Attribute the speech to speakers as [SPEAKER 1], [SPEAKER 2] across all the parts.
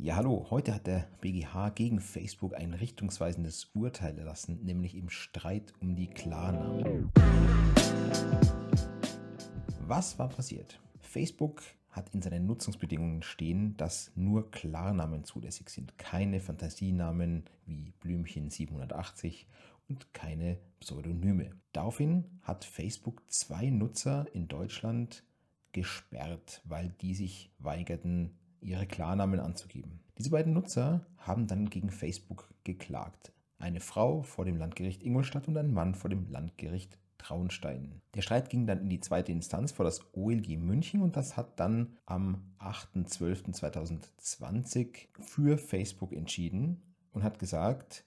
[SPEAKER 1] Ja, hallo. Heute hat der BGH gegen Facebook ein richtungsweisendes Urteil erlassen, nämlich im Streit um die Klarnamen. Was war passiert? Facebook hat in seinen Nutzungsbedingungen stehen, dass nur Klarnamen zulässig sind, keine Fantasienamen wie Blümchen 780 und keine Pseudonyme. Daraufhin hat Facebook zwei Nutzer in Deutschland gesperrt, weil die sich weigerten, ihre Klarnamen anzugeben. Diese beiden Nutzer haben dann gegen Facebook geklagt. Eine Frau vor dem Landgericht Ingolstadt und ein Mann vor dem Landgericht Traunstein. Der Streit ging dann in die zweite Instanz vor das OLG München und das hat dann am 8.12.2020 für Facebook entschieden und hat gesagt,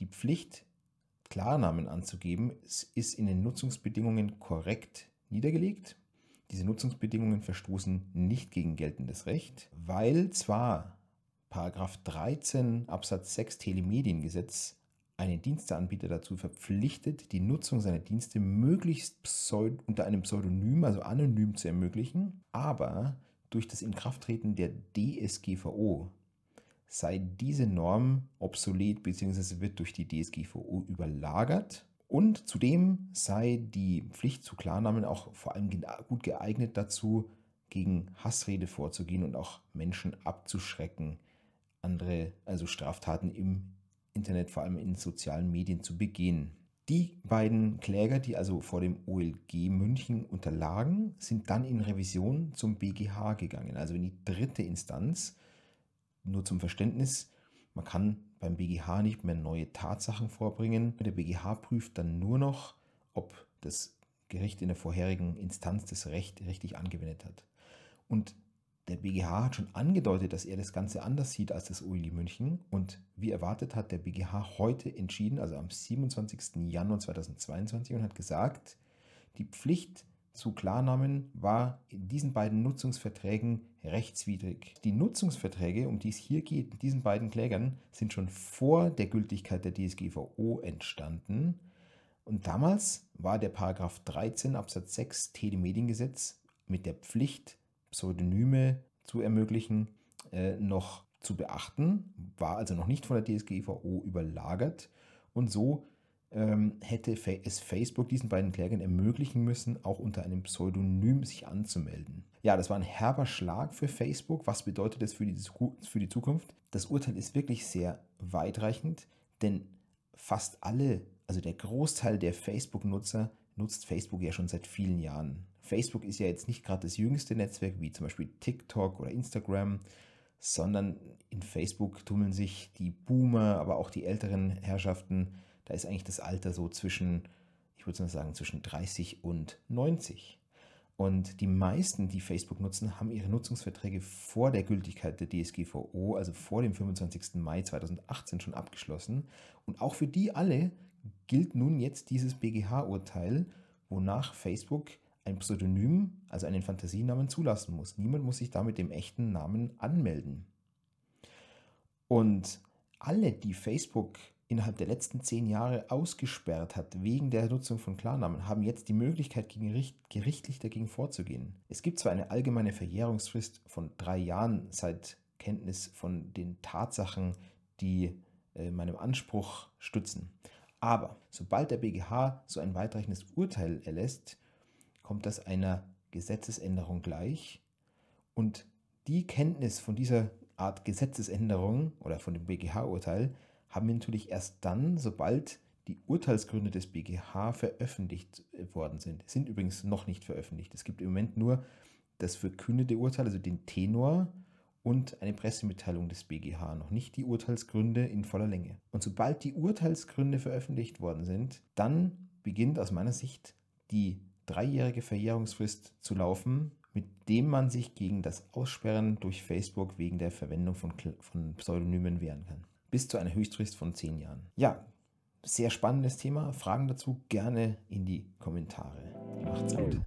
[SPEAKER 1] die Pflicht, Klarnamen anzugeben, ist in den Nutzungsbedingungen korrekt niedergelegt diese Nutzungsbedingungen verstoßen nicht gegen geltendes Recht, weil zwar 13 Absatz 6 Telemediengesetz einen Diensteanbieter dazu verpflichtet, die Nutzung seiner Dienste möglichst unter einem Pseudonym, also anonym zu ermöglichen, aber durch das Inkrafttreten der DSGVO sei diese Norm obsolet bzw. wird durch die DSGVO überlagert und zudem sei die Pflicht zu Klarnamen auch vor allem gut geeignet dazu, gegen Hassrede vorzugehen und auch Menschen abzuschrecken, andere, also Straftaten im Internet, vor allem in sozialen Medien zu begehen. Die beiden Kläger, die also vor dem OLG München unterlagen, sind dann in Revision zum BGH gegangen, also in die dritte Instanz. Nur zum Verständnis, man kann beim BGH nicht mehr neue Tatsachen vorbringen. Der BGH prüft dann nur noch, ob das Gericht in der vorherigen Instanz das Recht richtig angewendet hat. Und der BGH hat schon angedeutet, dass er das Ganze anders sieht als das OLG München. Und wie erwartet hat der BGH heute entschieden, also am 27. Januar 2022, und hat gesagt, die Pflicht zu Klarnamen war in diesen beiden Nutzungsverträgen rechtswidrig. Die Nutzungsverträge, um die es hier geht, mit diesen beiden Klägern, sind schon vor der Gültigkeit der DSGVO entstanden. Und damals war der Paragraph 13 Absatz 6 Telemediengesetz mit der Pflicht, Pseudonyme zu ermöglichen, äh, noch zu beachten, war also noch nicht von der DSGVO überlagert. Und so hätte es Facebook diesen beiden Klägern ermöglichen müssen, auch unter einem Pseudonym sich anzumelden. Ja, das war ein herber Schlag für Facebook. Was bedeutet das für die, für die Zukunft? Das Urteil ist wirklich sehr weitreichend, denn fast alle, also der Großteil der Facebook-Nutzer, nutzt Facebook ja schon seit vielen Jahren. Facebook ist ja jetzt nicht gerade das jüngste Netzwerk wie zum Beispiel TikTok oder Instagram, sondern in Facebook tummeln sich die Boomer, aber auch die älteren Herrschaften da ist eigentlich das Alter so zwischen, ich würde sagen, zwischen 30 und 90. Und die meisten, die Facebook nutzen, haben ihre Nutzungsverträge vor der Gültigkeit der DSGVO, also vor dem 25. Mai 2018 schon abgeschlossen. Und auch für die alle gilt nun jetzt dieses BGH-Urteil, wonach Facebook ein Pseudonym, also einen Fantasienamen zulassen muss. Niemand muss sich da mit dem echten Namen anmelden. Und alle, die Facebook innerhalb der letzten zehn Jahre ausgesperrt hat wegen der Nutzung von Klarnamen, haben jetzt die Möglichkeit, gerichtlich dagegen vorzugehen. Es gibt zwar eine allgemeine Verjährungsfrist von drei Jahren seit Kenntnis von den Tatsachen, die äh, meinem Anspruch stützen. Aber sobald der BGH so ein weitreichendes Urteil erlässt, kommt das einer Gesetzesänderung gleich und die Kenntnis von dieser Art Gesetzesänderung oder von dem BGH-Urteil haben wir natürlich erst dann, sobald die Urteilsgründe des BGH veröffentlicht worden sind. Sind übrigens noch nicht veröffentlicht. Es gibt im Moment nur das verkündete Urteil, also den Tenor und eine Pressemitteilung des BGH, noch nicht die Urteilsgründe in voller Länge. Und sobald die Urteilsgründe veröffentlicht worden sind, dann beginnt aus meiner Sicht die dreijährige Verjährungsfrist zu laufen, mit dem man sich gegen das Aussperren durch Facebook wegen der Verwendung von, von Pseudonymen wehren kann bis zu einer Höchstfrist von zehn Jahren. Ja, sehr spannendes Thema. Fragen dazu gerne in die Kommentare. Macht's gut.